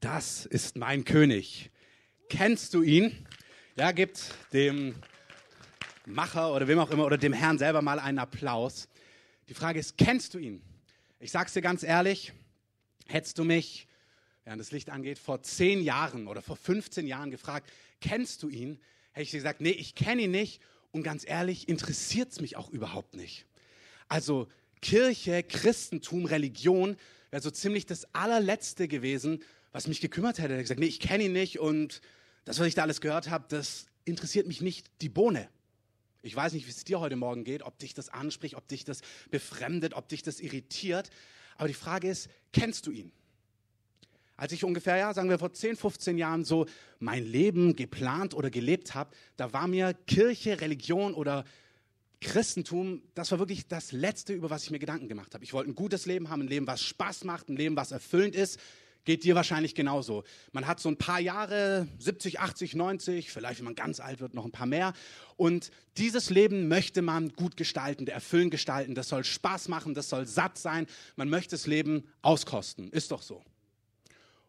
Das ist mein König. Kennst du ihn? Ja, gibt dem Macher oder wem auch immer oder dem Herrn selber mal einen Applaus. Die Frage ist, kennst du ihn? Ich sag's dir ganz ehrlich, hättest du mich, während das Licht angeht, vor zehn Jahren oder vor 15 Jahren gefragt, kennst du ihn? Hätte ich dir gesagt, nee, ich kenne ihn nicht und ganz ehrlich, interessiert es mich auch überhaupt nicht. Also Kirche, Christentum, Religion wäre so ziemlich das allerletzte gewesen, was mich gekümmert hätte. Er hat gesagt, nee, ich kenne ihn nicht und das, was ich da alles gehört habe, das interessiert mich nicht die Bohne. Ich weiß nicht, wie es dir heute Morgen geht, ob dich das anspricht, ob dich das befremdet, ob dich das irritiert. Aber die Frage ist, kennst du ihn? Als ich ungefähr, ja, sagen wir vor 10, 15 Jahren so mein Leben geplant oder gelebt habe, da war mir Kirche, Religion oder Christentum, das war wirklich das Letzte, über was ich mir Gedanken gemacht habe. Ich wollte ein gutes Leben haben, ein Leben, was Spaß macht, ein Leben, was erfüllend ist. Geht dir wahrscheinlich genauso. Man hat so ein paar Jahre, 70, 80, 90, vielleicht wenn man ganz alt wird, noch ein paar mehr. Und dieses Leben möchte man gut gestalten, erfüllend gestalten. Das soll Spaß machen, das soll satt sein. Man möchte das Leben auskosten. Ist doch so.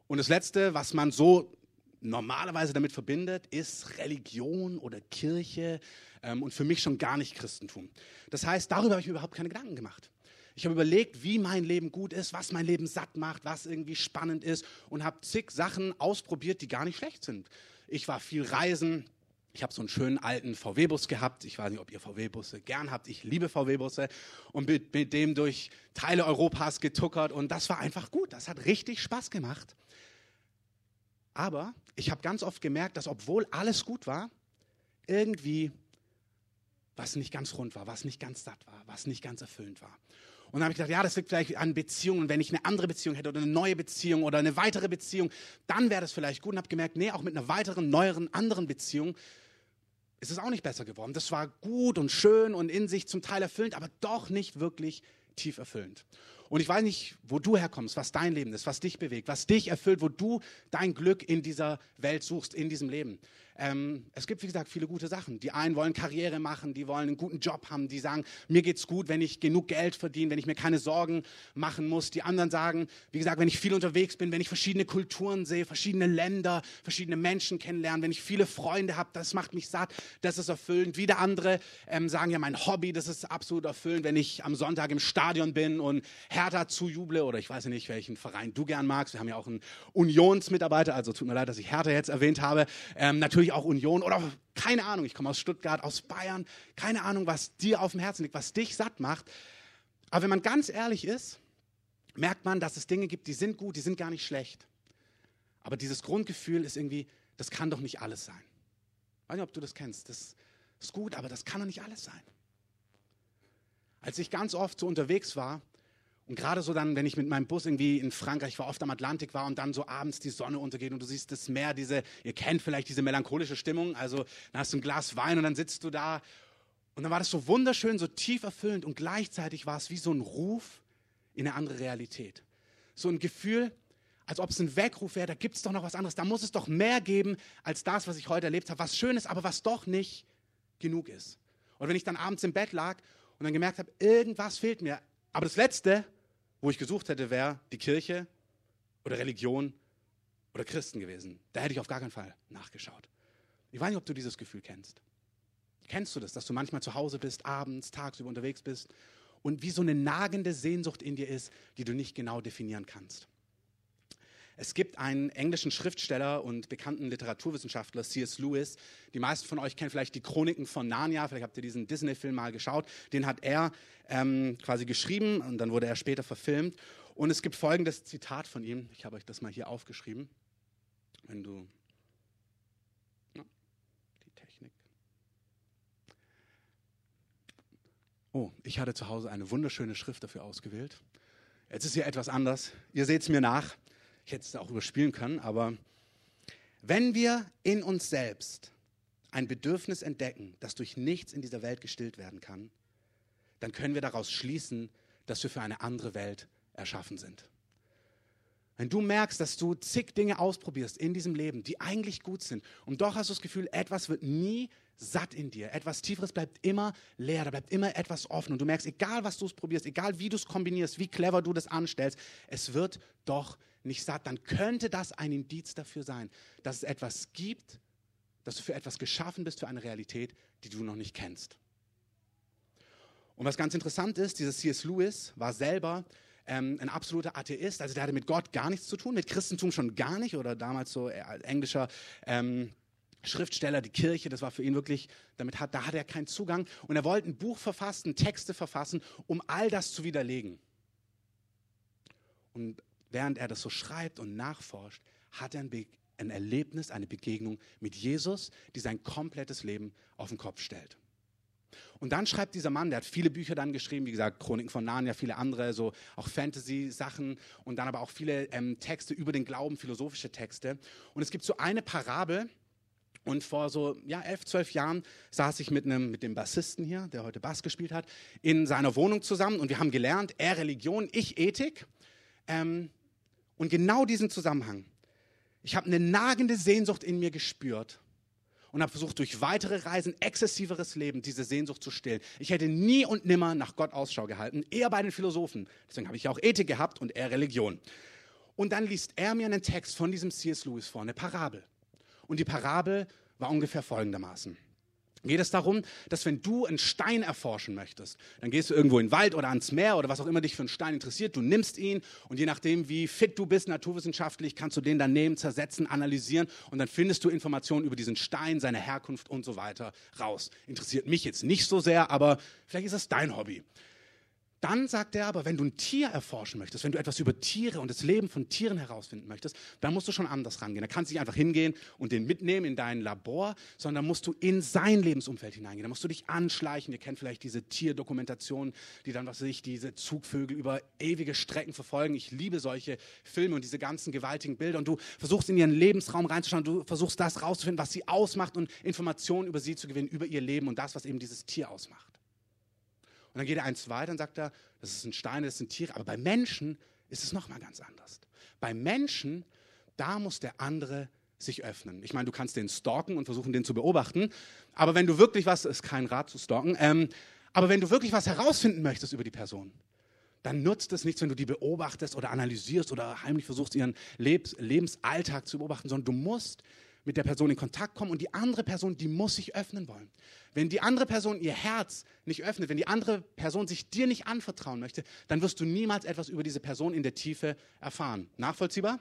Und das Letzte, was man so normalerweise damit verbindet, ist Religion oder Kirche ähm, und für mich schon gar nicht Christentum. Das heißt, darüber habe ich mir überhaupt keine Gedanken gemacht. Ich habe überlegt, wie mein Leben gut ist, was mein Leben satt macht, was irgendwie spannend ist und habe zig Sachen ausprobiert, die gar nicht schlecht sind. Ich war viel reisen. Ich habe so einen schönen alten VW-Bus gehabt. Ich weiß nicht, ob ihr VW-Busse gern habt. Ich liebe VW-Busse und mit, mit dem durch Teile Europas getuckert und das war einfach gut. Das hat richtig Spaß gemacht. Aber ich habe ganz oft gemerkt, dass obwohl alles gut war, irgendwie was nicht ganz rund war, was nicht ganz satt war, was nicht ganz erfüllend war. Und dann habe ich gedacht, ja, das liegt vielleicht an Beziehungen. Wenn ich eine andere Beziehung hätte oder eine neue Beziehung oder eine weitere Beziehung, dann wäre das vielleicht gut. Und habe gemerkt, nee, auch mit einer weiteren, neueren, anderen Beziehung ist es auch nicht besser geworden. Das war gut und schön und in sich zum Teil erfüllend, aber doch nicht wirklich tief erfüllend. Und ich weiß nicht, wo du herkommst, was dein Leben ist, was dich bewegt, was dich erfüllt, wo du dein Glück in dieser Welt suchst, in diesem Leben. Ähm, es gibt, wie gesagt, viele gute Sachen. Die einen wollen Karriere machen, die wollen einen guten Job haben, die sagen, mir geht's gut, wenn ich genug Geld verdiene, wenn ich mir keine Sorgen machen muss. Die anderen sagen, wie gesagt, wenn ich viel unterwegs bin, wenn ich verschiedene Kulturen sehe, verschiedene Länder, verschiedene Menschen kennenlerne, wenn ich viele Freunde habe, das macht mich satt, das ist erfüllend. Wieder andere ähm, sagen ja, mein Hobby, das ist absolut erfüllend, wenn ich am Sonntag im Stadion bin und Hertha zujuble oder ich weiß nicht, welchen Verein du gern magst. Wir haben ja auch einen Unionsmitarbeiter, also tut mir leid, dass ich Hertha jetzt erwähnt habe. Ähm, natürlich natürlich auch Union oder keine Ahnung, ich komme aus Stuttgart, aus Bayern, keine Ahnung, was dir auf dem Herzen liegt, was dich satt macht. Aber wenn man ganz ehrlich ist, merkt man, dass es Dinge gibt, die sind gut, die sind gar nicht schlecht. Aber dieses Grundgefühl ist irgendwie, das kann doch nicht alles sein. Ich weiß nicht, ob du das kennst. Das ist gut, aber das kann doch nicht alles sein. Als ich ganz oft so unterwegs war, und gerade so dann, wenn ich mit meinem Bus irgendwie in Frankreich war, oft am Atlantik war und dann so abends die Sonne untergeht und du siehst das Meer, diese, ihr kennt vielleicht diese melancholische Stimmung, also dann hast du ein Glas Wein und dann sitzt du da und dann war das so wunderschön, so tief erfüllend und gleichzeitig war es wie so ein Ruf in eine andere Realität. So ein Gefühl, als ob es ein Weckruf wäre, da gibt es doch noch was anderes, da muss es doch mehr geben als das, was ich heute erlebt habe, was schön ist, aber was doch nicht genug ist. Oder wenn ich dann abends im Bett lag und dann gemerkt habe, irgendwas fehlt mir, aber das Letzte, wo ich gesucht hätte, wäre die Kirche oder Religion oder Christen gewesen. Da hätte ich auf gar keinen Fall nachgeschaut. Ich weiß nicht, ob du dieses Gefühl kennst. Kennst du das, dass du manchmal zu Hause bist, abends, tagsüber unterwegs bist und wie so eine nagende Sehnsucht in dir ist, die du nicht genau definieren kannst? Es gibt einen englischen Schriftsteller und bekannten Literaturwissenschaftler, C.S. Lewis. Die meisten von euch kennen vielleicht die Chroniken von Narnia. Vielleicht habt ihr diesen Disney-Film mal geschaut. Den hat er ähm, quasi geschrieben und dann wurde er später verfilmt. Und es gibt folgendes Zitat von ihm. Ich habe euch das mal hier aufgeschrieben. Wenn du. Oh, ich hatte zu Hause eine wunderschöne Schrift dafür ausgewählt. Jetzt ist hier etwas anders. Ihr seht es mir nach. Ich hätte es auch überspielen können, aber wenn wir in uns selbst ein Bedürfnis entdecken, das durch nichts in dieser Welt gestillt werden kann, dann können wir daraus schließen, dass wir für eine andere Welt erschaffen sind. Wenn du merkst, dass du zig Dinge ausprobierst in diesem Leben, die eigentlich gut sind, und doch hast du das Gefühl, etwas wird nie satt in dir, etwas Tieferes bleibt immer leer, da bleibt immer etwas offen, und du merkst, egal was du es probierst, egal wie du es kombinierst, wie clever du das anstellst, es wird doch nicht satt, dann könnte das ein Indiz dafür sein, dass es etwas gibt, dass du für etwas geschaffen bist, für eine Realität, die du noch nicht kennst. Und was ganz interessant ist, dieser C.S. Lewis war selber ähm, ein absoluter Atheist, also der hatte mit Gott gar nichts zu tun, mit Christentum schon gar nicht oder damals so äh, englischer ähm, Schriftsteller, die Kirche, das war für ihn wirklich, damit hat, da hat er keinen Zugang. Und er wollte ein Buch verfassen, Texte verfassen, um all das zu widerlegen. Und während er das so schreibt und nachforscht, hat er ein, Be ein Erlebnis, eine Begegnung mit Jesus, die sein komplettes Leben auf den Kopf stellt. Und dann schreibt dieser Mann, der hat viele Bücher dann geschrieben, wie gesagt, Chroniken von Narnia, viele andere, so auch Fantasy-Sachen und dann aber auch viele ähm, Texte über den Glauben, philosophische Texte. Und es gibt so eine Parabel, und vor so ja, elf, zwölf Jahren saß ich mit, einem, mit dem Bassisten hier, der heute Bass gespielt hat, in seiner Wohnung zusammen und wir haben gelernt, er Religion, ich Ethik. Ähm, und genau diesen Zusammenhang. Ich habe eine nagende Sehnsucht in mir gespürt und habe versucht, durch weitere Reisen, exzessiveres Leben, diese Sehnsucht zu stillen. Ich hätte nie und nimmer nach Gott Ausschau gehalten, eher bei den Philosophen. Deswegen habe ich auch Ethik gehabt und er Religion. Und dann liest er mir einen Text von diesem C.S. Lewis vor, eine Parabel. Und die Parabel war ungefähr folgendermaßen. Geht es darum, dass wenn du einen Stein erforschen möchtest, dann gehst du irgendwo in den Wald oder ans Meer oder was auch immer dich für einen Stein interessiert, du nimmst ihn und je nachdem, wie fit du bist naturwissenschaftlich, kannst du den dann nehmen, zersetzen, analysieren und dann findest du Informationen über diesen Stein, seine Herkunft und so weiter raus. Interessiert mich jetzt nicht so sehr, aber vielleicht ist das dein Hobby. Dann sagt er aber, wenn du ein Tier erforschen möchtest, wenn du etwas über Tiere und das Leben von Tieren herausfinden möchtest, dann musst du schon anders rangehen. Da kannst du nicht einfach hingehen und den mitnehmen in dein Labor, sondern musst du in sein Lebensumfeld hineingehen. Da musst du dich anschleichen. Ihr kennt vielleicht diese Tierdokumentationen, die dann, was weiß ich, diese Zugvögel über ewige Strecken verfolgen. Ich liebe solche Filme und diese ganzen gewaltigen Bilder. Und du versuchst in ihren Lebensraum reinzuschauen. Du versuchst das rauszufinden, was sie ausmacht und Informationen über sie zu gewinnen, über ihr Leben und das, was eben dieses Tier ausmacht. Und dann geht er eins weiter und sagt er, das ist ein Stein, das sind Tiere. Aber bei Menschen ist es nochmal ganz anders. Bei Menschen, da muss der andere sich öffnen. Ich meine, du kannst den stalken und versuchen, den zu beobachten. Aber wenn du wirklich was, ist kein Rat zu stalken, ähm, aber wenn du wirklich was herausfinden möchtest über die Person, dann nutzt es nichts, wenn du die beobachtest oder analysierst oder heimlich versuchst, ihren Lebens Lebensalltag zu beobachten, sondern du musst mit der Person in Kontakt kommen und die andere Person, die muss sich öffnen wollen. Wenn die andere Person ihr Herz nicht öffnet, wenn die andere Person sich dir nicht anvertrauen möchte, dann wirst du niemals etwas über diese Person in der Tiefe erfahren. Nachvollziehbar?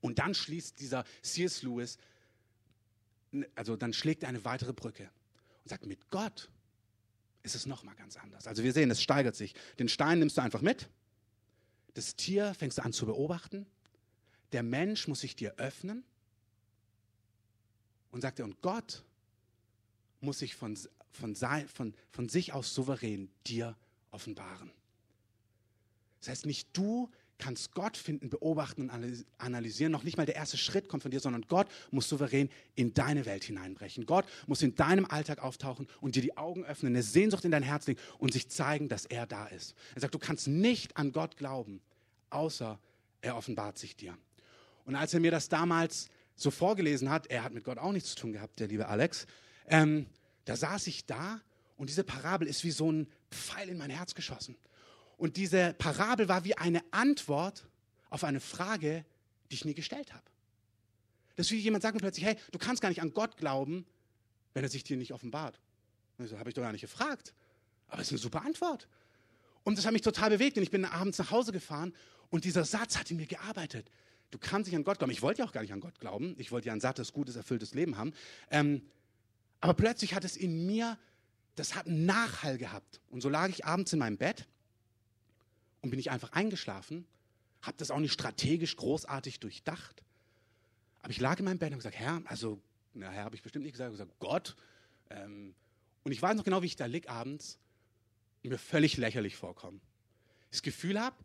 Und dann schließt dieser C.S. Lewis, also dann schlägt er eine weitere Brücke und sagt, mit Gott ist es nochmal ganz anders. Also wir sehen, es steigert sich. Den Stein nimmst du einfach mit, das Tier fängst du an zu beobachten, der Mensch muss sich dir öffnen und sagt er, und Gott muss sich von, von, von, von sich aus souverän dir offenbaren. Das heißt, nicht du kannst Gott finden, beobachten und analysieren. Noch nicht mal der erste Schritt kommt von dir, sondern Gott muss souverän in deine Welt hineinbrechen. Gott muss in deinem Alltag auftauchen und dir die Augen öffnen, eine Sehnsucht in dein Herz legen und sich zeigen, dass er da ist. Er sagt, du kannst nicht an Gott glauben, außer er offenbart sich dir. Und als er mir das damals so vorgelesen hat, er hat mit Gott auch nichts zu tun gehabt, der liebe Alex, ähm, da saß ich da und diese Parabel ist wie so ein Pfeil in mein Herz geschossen. Und diese Parabel war wie eine Antwort auf eine Frage, die ich nie gestellt habe. Das ist wie jemand sagt plötzlich, hey, du kannst gar nicht an Gott glauben, wenn er sich dir nicht offenbart. Das habe ich doch gar nicht gefragt. Aber es ist eine super Antwort. Und das hat mich total bewegt. Und ich bin abends nach Hause gefahren und dieser Satz hat in mir gearbeitet. Du kannst nicht an Gott glauben. Ich wollte ja auch gar nicht an Gott glauben. Ich wollte ja ein sattes, gutes, erfülltes Leben haben. Ähm, aber plötzlich hat es in mir, das hat einen Nachhall gehabt. Und so lag ich abends in meinem Bett und bin ich einfach eingeschlafen, habe das auch nicht strategisch großartig durchdacht. Aber ich lag in meinem Bett und habe gesagt, Herr, also, na, Herr habe ich bestimmt nicht gesagt, ich gesagt Gott. Ähm, und ich weiß noch genau, wie ich da lieg abends und mir völlig lächerlich vorkomme. Das Gefühl habe,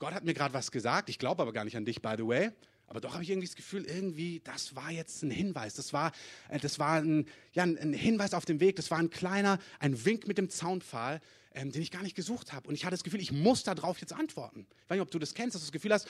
Gott hat mir gerade was gesagt, ich glaube aber gar nicht an dich, by the way. Aber doch habe ich irgendwie das Gefühl, irgendwie, das war jetzt ein Hinweis. Das war, äh, das war ein, ja, ein Hinweis auf dem Weg. Das war ein kleiner, ein Wink mit dem Zaunpfahl, ähm, den ich gar nicht gesucht habe. Und ich hatte das Gefühl, ich muss darauf jetzt antworten. Ich weiß nicht, ob du das kennst, dass du das Gefühl hast,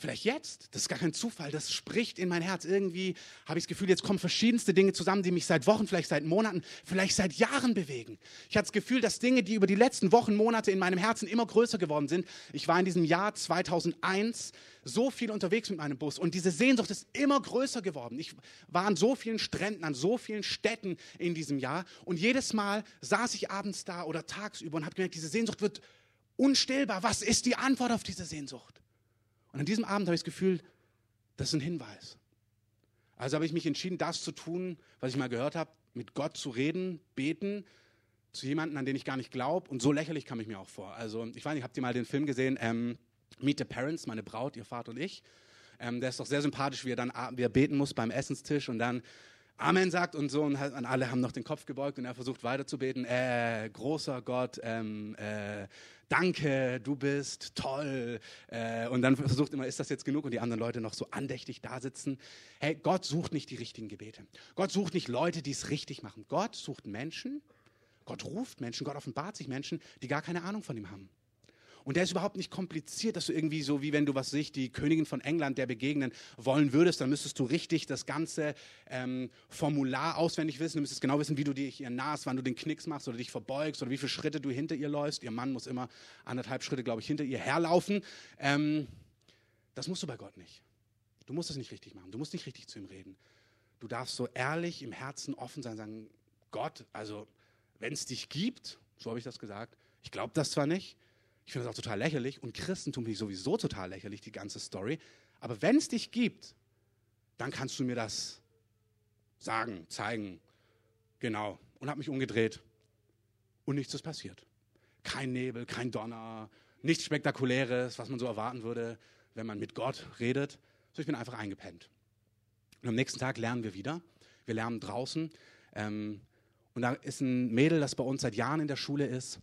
Vielleicht jetzt, das ist gar kein Zufall, das spricht in mein Herz. Irgendwie habe ich das Gefühl, jetzt kommen verschiedenste Dinge zusammen, die mich seit Wochen, vielleicht seit Monaten, vielleicht seit Jahren bewegen. Ich habe das Gefühl, dass Dinge, die über die letzten Wochen, Monate in meinem Herzen immer größer geworden sind. Ich war in diesem Jahr 2001 so viel unterwegs mit meinem Bus und diese Sehnsucht ist immer größer geworden. Ich war an so vielen Stränden, an so vielen Städten in diesem Jahr und jedes Mal saß ich abends da oder tagsüber und habe gemerkt, diese Sehnsucht wird unstillbar. Was ist die Antwort auf diese Sehnsucht? Und an diesem Abend habe ich das Gefühl, das ist ein Hinweis. Also habe ich mich entschieden, das zu tun, was ich mal gehört habe, mit Gott zu reden, beten, zu jemandem, an den ich gar nicht glaube. Und so lächerlich kam ich mir auch vor. Also ich weiß nicht, habt ihr mal den Film gesehen, ähm, Meet the Parents, meine Braut, ihr Vater und ich. Ähm, der ist doch sehr sympathisch, wie er dann wie er beten muss beim Essenstisch und dann Amen sagt und so und alle haben noch den Kopf gebeugt und er versucht weiterzubeten. Äh, großer Gott, ähm, äh, danke, du bist toll. Äh, und dann versucht immer, ist das jetzt genug? Und die anderen Leute noch so andächtig da sitzen. Hey, Gott sucht nicht die richtigen Gebete. Gott sucht nicht Leute, die es richtig machen. Gott sucht Menschen. Gott ruft Menschen. Gott offenbart sich Menschen, die gar keine Ahnung von ihm haben. Und der ist überhaupt nicht kompliziert, dass du irgendwie so, wie wenn du, was sich die Königin von England der begegnen wollen würdest, dann müsstest du richtig das ganze ähm, Formular auswendig wissen. Du müsstest genau wissen, wie du dich ihr nahst, wann du den Knicks machst oder dich verbeugst oder wie viele Schritte du hinter ihr läufst. Ihr Mann muss immer anderthalb Schritte, glaube ich, hinter ihr herlaufen. Ähm, das musst du bei Gott nicht. Du musst es nicht richtig machen. Du musst nicht richtig zu ihm reden. Du darfst so ehrlich im Herzen offen sein, sagen, Gott, also wenn es dich gibt, so habe ich das gesagt, ich glaube das zwar nicht, ich finde das auch total lächerlich und Christentum finde ich sowieso total lächerlich, die ganze Story. Aber wenn es dich gibt, dann kannst du mir das sagen, zeigen. Genau. Und habe mich umgedreht und nichts ist passiert. Kein Nebel, kein Donner, nichts Spektakuläres, was man so erwarten würde, wenn man mit Gott redet. So, ich bin einfach eingepennt. Und am nächsten Tag lernen wir wieder. Wir lernen draußen. Ähm, und da ist ein Mädel, das bei uns seit Jahren in der Schule ist,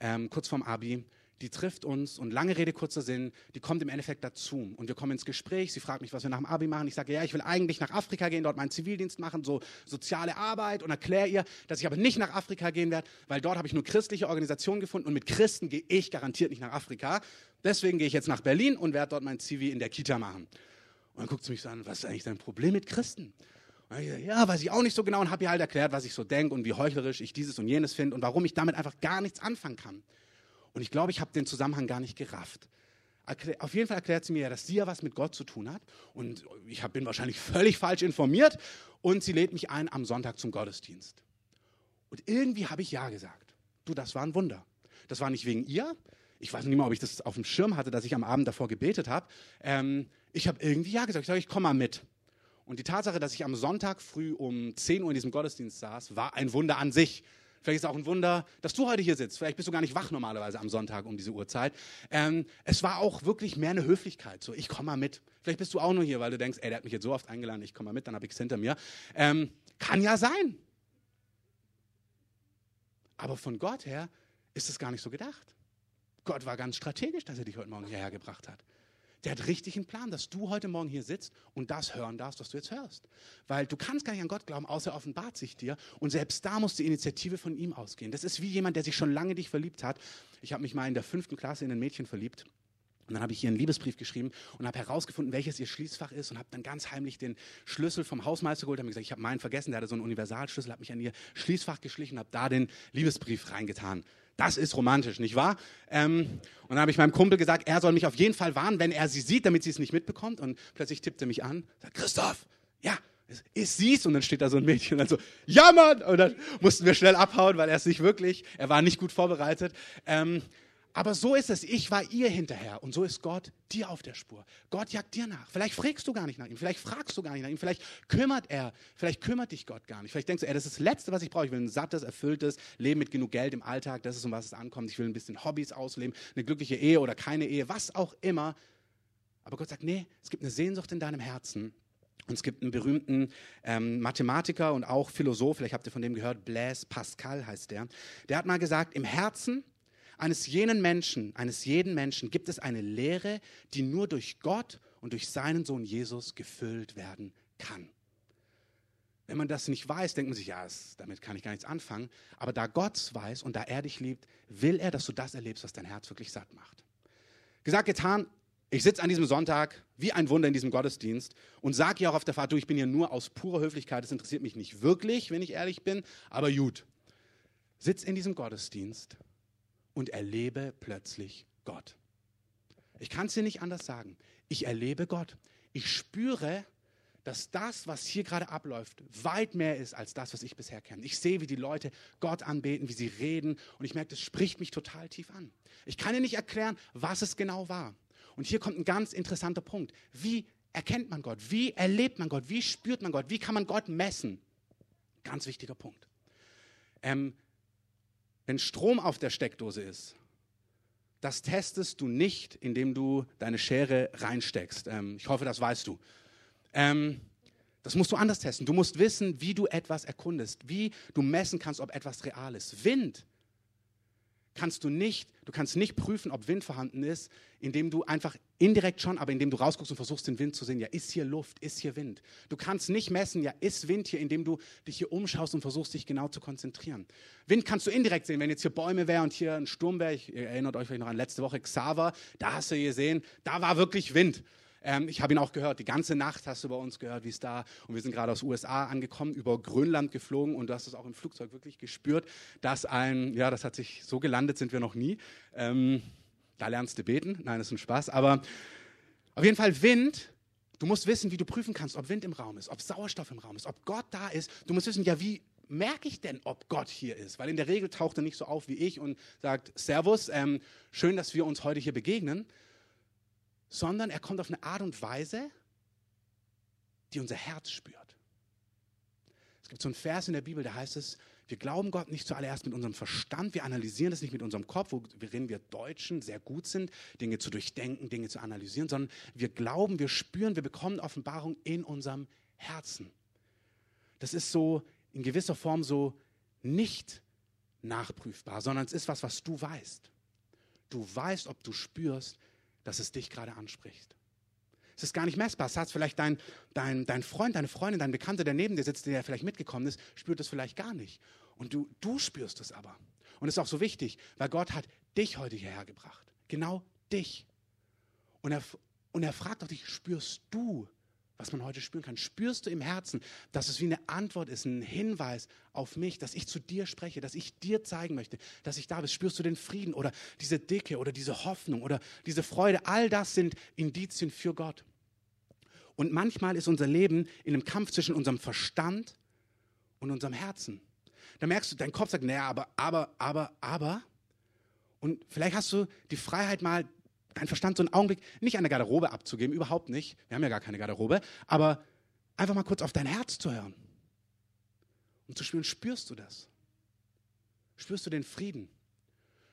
ähm, kurz vorm Abi die trifft uns und lange Rede, kurzer Sinn, die kommt im Endeffekt dazu und wir kommen ins Gespräch. Sie fragt mich, was wir nach dem Abi machen. Ich sage, ja, ich will eigentlich nach Afrika gehen, dort meinen Zivildienst machen, so soziale Arbeit und erkläre ihr, dass ich aber nicht nach Afrika gehen werde, weil dort habe ich nur christliche Organisationen gefunden und mit Christen gehe ich garantiert nicht nach Afrika. Deswegen gehe ich jetzt nach Berlin und werde dort mein Zivi in der Kita machen. Und dann guckt sie mich so an, was ist eigentlich dein Problem mit Christen? Ja, weiß ich auch nicht so genau und habe ihr halt erklärt, was ich so denke und wie heuchlerisch ich dieses und jenes finde und warum ich damit einfach gar nichts anfangen kann. Und ich glaube, ich habe den Zusammenhang gar nicht gerafft. Auf jeden Fall erklärt sie mir dass sie ja was mit Gott zu tun hat. Und ich bin wahrscheinlich völlig falsch informiert. Und sie lädt mich ein am Sonntag zum Gottesdienst. Und irgendwie habe ich Ja gesagt. Du, das war ein Wunder. Das war nicht wegen ihr. Ich weiß nicht mal, ob ich das auf dem Schirm hatte, dass ich am Abend davor gebetet habe. Ähm, ich habe irgendwie Ja gesagt. Ich sage, ich komme mal mit. Und die Tatsache, dass ich am Sonntag früh um 10 Uhr in diesem Gottesdienst saß, war ein Wunder an sich. Vielleicht ist es auch ein Wunder, dass du heute hier sitzt. Vielleicht bist du gar nicht wach normalerweise am Sonntag um diese Uhrzeit. Ähm, es war auch wirklich mehr eine Höflichkeit. So, ich komme mal mit. Vielleicht bist du auch nur hier, weil du denkst, ey, der hat mich jetzt so oft eingeladen, ich komme mal mit, dann habe ich es hinter mir. Ähm, kann ja sein. Aber von Gott her ist es gar nicht so gedacht. Gott war ganz strategisch, dass er dich heute Morgen hierher gebracht hat. Der hat richtig einen Plan, dass du heute Morgen hier sitzt und das hören darfst, was du jetzt hörst. Weil du kannst gar nicht an Gott glauben, außer er offenbart sich dir. Und selbst da muss die Initiative von ihm ausgehen. Das ist wie jemand, der sich schon lange dich verliebt hat. Ich habe mich mal in der fünften Klasse in ein Mädchen verliebt. Und dann habe ich ihr einen Liebesbrief geschrieben und habe herausgefunden, welches ihr Schließfach ist und habe dann ganz heimlich den Schlüssel vom Hausmeister geholt. Habe gesagt, ich habe meinen vergessen, der hatte so einen Universalschlüssel, habe mich an ihr Schließfach geschlichen und habe da den Liebesbrief reingetan. Das ist romantisch, nicht wahr? Ähm, und dann habe ich meinem Kumpel gesagt, er soll mich auf jeden Fall warnen, wenn er sie sieht, damit sie es nicht mitbekommt. Und plötzlich tippt er mich an, sagt, Christoph, ja, ist sie's? Und dann steht da so ein Mädchen und dann so, ja Mann! Und dann mussten wir schnell abhauen, weil er es nicht wirklich, er war nicht gut vorbereitet. Ähm, aber so ist es. Ich war ihr hinterher und so ist Gott dir auf der Spur. Gott jagt dir nach. Vielleicht fragst du gar nicht nach ihm. Vielleicht fragst du gar nicht nach ihm. Vielleicht kümmert er. Vielleicht kümmert dich Gott gar nicht. Vielleicht denkst du, ey, das ist das Letzte, was ich brauche. Ich will ein sattes, erfülltes Leben mit genug Geld im Alltag. Das ist, um was es ankommt. Ich will ein bisschen Hobbys ausleben, eine glückliche Ehe oder keine Ehe, was auch immer. Aber Gott sagt, nee, es gibt eine Sehnsucht in deinem Herzen. Und es gibt einen berühmten ähm, Mathematiker und auch Philosoph, vielleicht habt ihr von dem gehört, Blaise Pascal heißt der. Der hat mal gesagt, im Herzen eines jenen Menschen, eines jeden Menschen gibt es eine Lehre, die nur durch Gott und durch seinen Sohn Jesus gefüllt werden kann. Wenn man das nicht weiß, denkt man sich, ja, es, damit kann ich gar nichts anfangen. Aber da Gott es weiß und da er dich liebt, will er, dass du das erlebst, was dein Herz wirklich satt macht. Gesagt, getan, ich sitze an diesem Sonntag wie ein Wunder in diesem Gottesdienst und sage ja auch auf der Fahrt, du, ich bin hier nur aus purer Höflichkeit, das interessiert mich nicht wirklich, wenn ich ehrlich bin, aber gut. Sitz in diesem Gottesdienst und erlebe plötzlich Gott. Ich kann es dir nicht anders sagen. Ich erlebe Gott. Ich spüre, dass das, was hier gerade abläuft, weit mehr ist als das, was ich bisher kenne. Ich sehe, wie die Leute Gott anbeten, wie sie reden und ich merke, das spricht mich total tief an. Ich kann dir nicht erklären, was es genau war. Und hier kommt ein ganz interessanter Punkt. Wie erkennt man Gott? Wie erlebt man Gott? Wie spürt man Gott? Wie kann man Gott messen? Ganz wichtiger Punkt. Ähm, wenn Strom auf der Steckdose ist, das testest du nicht, indem du deine Schere reinsteckst. Ähm, ich hoffe, das weißt du. Ähm, das musst du anders testen. Du musst wissen, wie du etwas erkundest, wie du messen kannst, ob etwas real ist. Wind kannst du nicht, du kannst nicht prüfen, ob Wind vorhanden ist, indem du einfach indirekt schon, aber indem du rausguckst und versuchst, den Wind zu sehen. Ja, ist hier Luft, ist hier Wind. Du kannst nicht messen, ja, ist Wind hier, indem du dich hier umschaust und versuchst, dich genau zu konzentrieren. Wind kannst du indirekt sehen, wenn jetzt hier Bäume wären und hier ein Sturm wäre. Ihr erinnert euch vielleicht noch an letzte Woche Xaver, da hast du gesehen, da war wirklich Wind. Ähm, ich habe ihn auch gehört. Die ganze Nacht hast du bei uns gehört, wie es da. Und wir sind gerade aus USA angekommen, über Grönland geflogen und du hast es auch im Flugzeug wirklich gespürt, dass ein, ja, das hat sich so gelandet, sind wir noch nie. Ähm, da lernst du beten. Nein, das ist ein Spaß. Aber auf jeden Fall Wind. Du musst wissen, wie du prüfen kannst, ob Wind im Raum ist, ob Sauerstoff im Raum ist, ob Gott da ist. Du musst wissen, ja, wie merke ich denn, ob Gott hier ist? Weil in der Regel taucht er nicht so auf wie ich und sagt, Servus, ähm, schön, dass wir uns heute hier begegnen, sondern er kommt auf eine Art und Weise, die unser Herz spürt. Es gibt so einen Vers in der Bibel, da heißt es, wir glauben Gott nicht zuallererst mit unserem Verstand, wir analysieren das nicht mit unserem Kopf, worin wir Deutschen sehr gut sind, Dinge zu durchdenken, Dinge zu analysieren, sondern wir glauben, wir spüren, wir bekommen Offenbarung in unserem Herzen. Das ist so in gewisser Form so nicht nachprüfbar, sondern es ist was, was du weißt. Du weißt, ob du spürst, dass es dich gerade anspricht. Es ist gar nicht messbar. Es hat vielleicht dein, dein, dein Freund, deine Freundin, dein Bekannter, der neben dir sitzt, der vielleicht mitgekommen ist, spürt es vielleicht gar nicht. Und du, du spürst es aber. Und es ist auch so wichtig, weil Gott hat dich heute hierher gebracht. Genau dich. Und er, und er fragt auch dich, spürst du was man heute spüren kann. Spürst du im Herzen, dass es wie eine Antwort ist, ein Hinweis auf mich, dass ich zu dir spreche, dass ich dir zeigen möchte, dass ich da bin? Spürst du den Frieden oder diese Dicke oder diese Hoffnung oder diese Freude? All das sind Indizien für Gott. Und manchmal ist unser Leben in einem Kampf zwischen unserem Verstand und unserem Herzen. Da merkst du, dein Kopf sagt, naja, aber, aber, aber, aber. Und vielleicht hast du die Freiheit mal dein Verstand so einen Augenblick nicht an der Garderobe abzugeben, überhaupt nicht. Wir haben ja gar keine Garderobe, aber einfach mal kurz auf dein Herz zu hören. Und zu spüren, spürst du das? Spürst du den Frieden?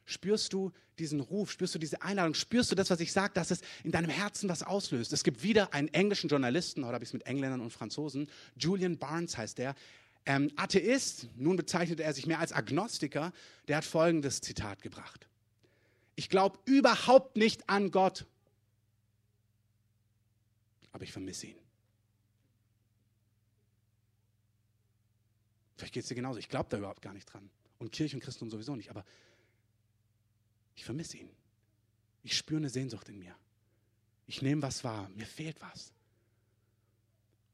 Spürst du diesen Ruf? Spürst du diese Einladung? Spürst du das, was ich sage, dass es in deinem Herzen was auslöst? Es gibt wieder einen englischen Journalisten, heute habe ich es mit Engländern und Franzosen, Julian Barnes heißt der, ähm, Atheist, nun bezeichnet er sich mehr als Agnostiker, der hat folgendes Zitat gebracht. Ich glaube überhaupt nicht an Gott. Aber ich vermisse ihn. Vielleicht geht es dir genauso. Ich glaube da überhaupt gar nicht dran. Und Kirche und Christentum sowieso nicht. Aber ich vermisse ihn. Ich spüre eine Sehnsucht in mir. Ich nehme was wahr. Mir fehlt was.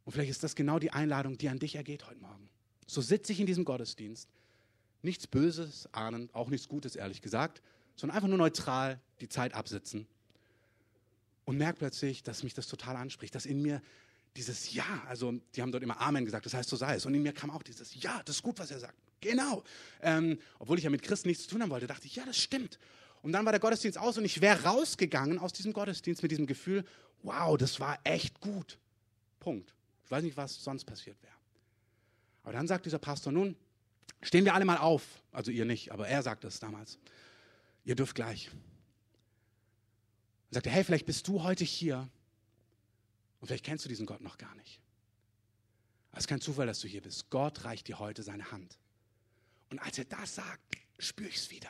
Und vielleicht ist das genau die Einladung, die an dich ergeht heute Morgen. So sitze ich in diesem Gottesdienst. Nichts Böses ahnen, auch nichts Gutes, ehrlich gesagt sondern einfach nur neutral die Zeit absitzen und merke plötzlich, dass mich das total anspricht, dass in mir dieses Ja, also die haben dort immer Amen gesagt, das heißt so sei es. Und in mir kam auch dieses Ja, das ist gut, was er sagt. Genau. Ähm, obwohl ich ja mit Christen nichts zu tun haben wollte, dachte ich, ja, das stimmt. Und dann war der Gottesdienst aus und ich wäre rausgegangen aus diesem Gottesdienst mit diesem Gefühl, wow, das war echt gut. Punkt. Ich weiß nicht, was sonst passiert wäre. Aber dann sagt dieser Pastor, nun stehen wir alle mal auf. Also ihr nicht, aber er sagt es damals ihr dürft gleich. Und sagte, hey, vielleicht bist du heute hier und vielleicht kennst du diesen Gott noch gar nicht. Es ist kein Zufall, dass du hier bist. Gott reicht dir heute seine Hand. Und als er das sagt, spüre ich es wieder.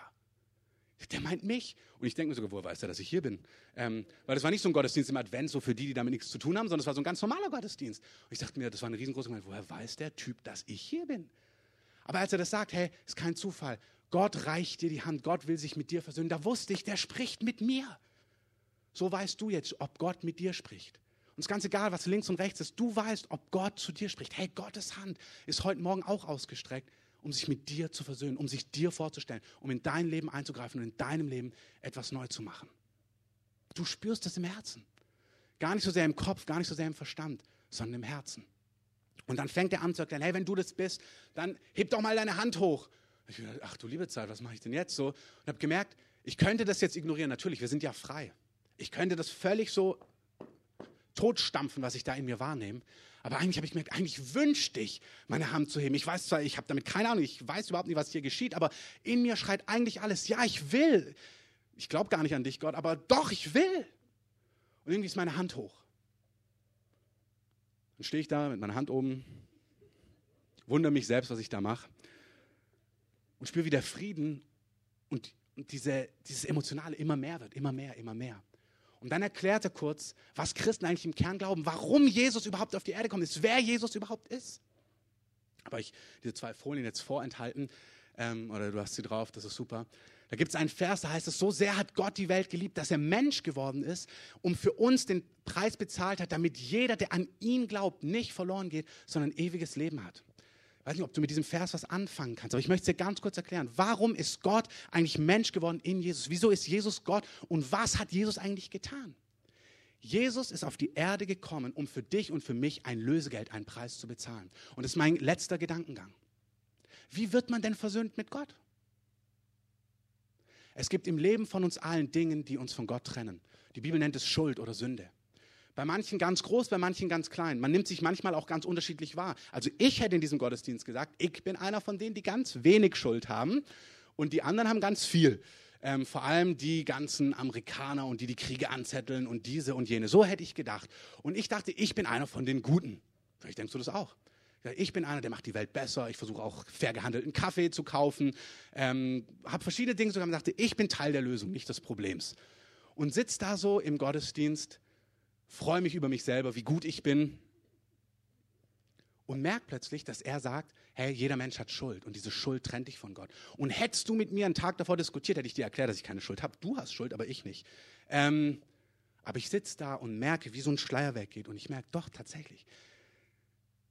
Der meint mich. Und ich denke mir sogar, woher weiß er, dass ich hier bin? Ähm, weil das war nicht so ein Gottesdienst im Advent, so für die, die damit nichts zu tun haben, sondern es war so ein ganz normaler Gottesdienst. Und ich dachte mir, das war eine riesengroße Gemeinde, woher weiß der Typ, dass ich hier bin? Aber als er das sagt, hey, ist kein Zufall. Gott reicht dir die Hand, Gott will sich mit dir versöhnen. Da wusste ich, der spricht mit mir. so weißt du jetzt, ob Gott mit dir spricht. Und es ist ganz egal, was links und rechts ist, du weißt, ob Gott zu dir spricht. Hey, Gottes Hand ist heute Morgen auch ausgestreckt, um sich mit dir zu versöhnen, um sich dir vorzustellen, um in dein Leben einzugreifen und in deinem Leben etwas neu zu machen. Du spürst es im Herzen. Gar nicht so sehr im Kopf, gar nicht so sehr im Verstand, sondern im Herzen. Und dann fängt er an zu erklären, hey, wenn du das bist, dann heb doch mal deine Hand hoch. Ich dachte, ach du liebe Zeit, was mache ich denn jetzt so? Und habe gemerkt, ich könnte das jetzt ignorieren. Natürlich, wir sind ja frei. Ich könnte das völlig so totstampfen, was ich da in mir wahrnehme. Aber eigentlich habe ich gemerkt, eigentlich wünschte ich, meine Hand zu heben. Ich weiß zwar, ich habe damit keine Ahnung, ich weiß überhaupt nicht, was hier geschieht, aber in mir schreit eigentlich alles, ja, ich will. Ich glaube gar nicht an dich, Gott, aber doch, ich will. Und irgendwie ist meine Hand hoch. Dann stehe ich da mit meiner Hand oben, wundere mich selbst, was ich da mache und spüre, wie der Frieden und, und diese, dieses Emotionale immer mehr wird, immer mehr, immer mehr. Und dann erklärt er kurz, was Christen eigentlich im Kern glauben, warum Jesus überhaupt auf die Erde kommt ist, wer Jesus überhaupt ist. Aber ich diese zwei Folien jetzt vorenthalten, ähm, oder du hast sie drauf, das ist super. Da gibt es einen Vers, da heißt es, so sehr hat Gott die Welt geliebt, dass er Mensch geworden ist und für uns den Preis bezahlt hat, damit jeder, der an ihn glaubt, nicht verloren geht, sondern ewiges Leben hat. Ich weiß nicht, ob du mit diesem Vers was anfangen kannst, aber ich möchte es dir ganz kurz erklären. Warum ist Gott eigentlich Mensch geworden in Jesus? Wieso ist Jesus Gott und was hat Jesus eigentlich getan? Jesus ist auf die Erde gekommen, um für dich und für mich ein Lösegeld, einen Preis zu bezahlen. Und das ist mein letzter Gedankengang. Wie wird man denn versöhnt mit Gott? Es gibt im Leben von uns allen Dinge, die uns von Gott trennen. Die Bibel nennt es Schuld oder Sünde. Bei manchen ganz groß, bei manchen ganz klein. Man nimmt sich manchmal auch ganz unterschiedlich wahr. Also ich hätte in diesem Gottesdienst gesagt, ich bin einer von denen, die ganz wenig Schuld haben und die anderen haben ganz viel. Ähm, vor allem die ganzen Amerikaner und die die Kriege anzetteln und diese und jene. So hätte ich gedacht. Und ich dachte, ich bin einer von den Guten. Vielleicht denkst du das auch. Ich bin einer, der macht die Welt besser. Ich versuche auch fair gehandelten Kaffee zu kaufen. Ähm, habe verschiedene Dinge sogar dachte, ich bin Teil der Lösung, nicht des Problems. Und sitze da so im Gottesdienst, freue mich über mich selber, wie gut ich bin. Und merke plötzlich, dass er sagt, hey, jeder Mensch hat Schuld und diese Schuld trennt dich von Gott. Und hättest du mit mir einen Tag davor diskutiert, hätte ich dir erklärt, dass ich keine Schuld habe. Du hast Schuld, aber ich nicht. Ähm, aber ich sitze da und merke, wie so ein Schleier weggeht. Und ich merke, doch, tatsächlich,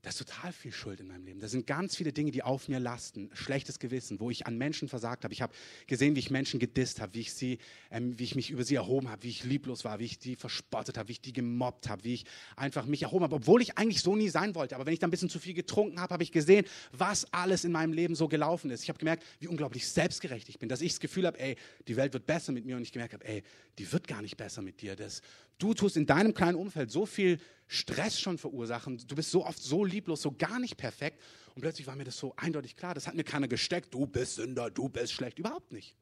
da ist total viel Schuld in meinem Leben. Da sind ganz viele Dinge, die auf mir lasten. Schlechtes Gewissen, wo ich an Menschen versagt habe. Ich habe gesehen, wie ich Menschen gedisst habe, wie ich sie, ähm, wie ich mich über sie erhoben habe, wie ich lieblos war, wie ich die verspottet habe, wie ich die gemobbt habe, wie ich einfach mich erhoben habe, obwohl ich eigentlich so nie sein wollte. Aber wenn ich dann ein bisschen zu viel getrunken habe, habe ich gesehen, was alles in meinem Leben so gelaufen ist. Ich habe gemerkt, wie unglaublich selbstgerecht ich bin, dass ich das Gefühl habe, ey, die Welt wird besser mit mir und ich gemerkt habe, ey, die wird gar nicht besser mit dir. Das, du tust in deinem kleinen Umfeld so viel Stress schon verursachen. Du bist so oft so lieblos, so gar nicht perfekt. Und plötzlich war mir das so eindeutig klar. Das hat mir keiner gesteckt. Du bist Sünder, du bist schlecht. Überhaupt nicht.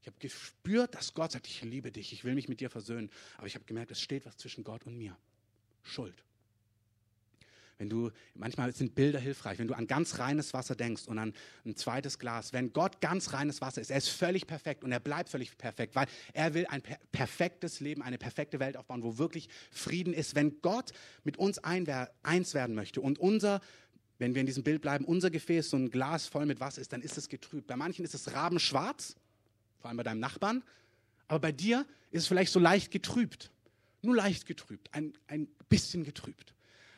Ich habe gespürt, dass Gott sagt, ich liebe dich, ich will mich mit dir versöhnen. Aber ich habe gemerkt, es steht was zwischen Gott und mir. Schuld wenn du, manchmal sind Bilder hilfreich, wenn du an ganz reines Wasser denkst und an ein zweites Glas, wenn Gott ganz reines Wasser ist, er ist völlig perfekt und er bleibt völlig perfekt, weil er will ein per perfektes Leben, eine perfekte Welt aufbauen, wo wirklich Frieden ist. Wenn Gott mit uns eins werden möchte und unser wenn wir in diesem Bild bleiben, unser Gefäß so ein Glas voll mit Wasser ist, dann ist es getrübt. Bei manchen ist es rabenschwarz, vor allem bei deinem Nachbarn, aber bei dir ist es vielleicht so leicht getrübt. Nur leicht getrübt, ein, ein bisschen getrübt.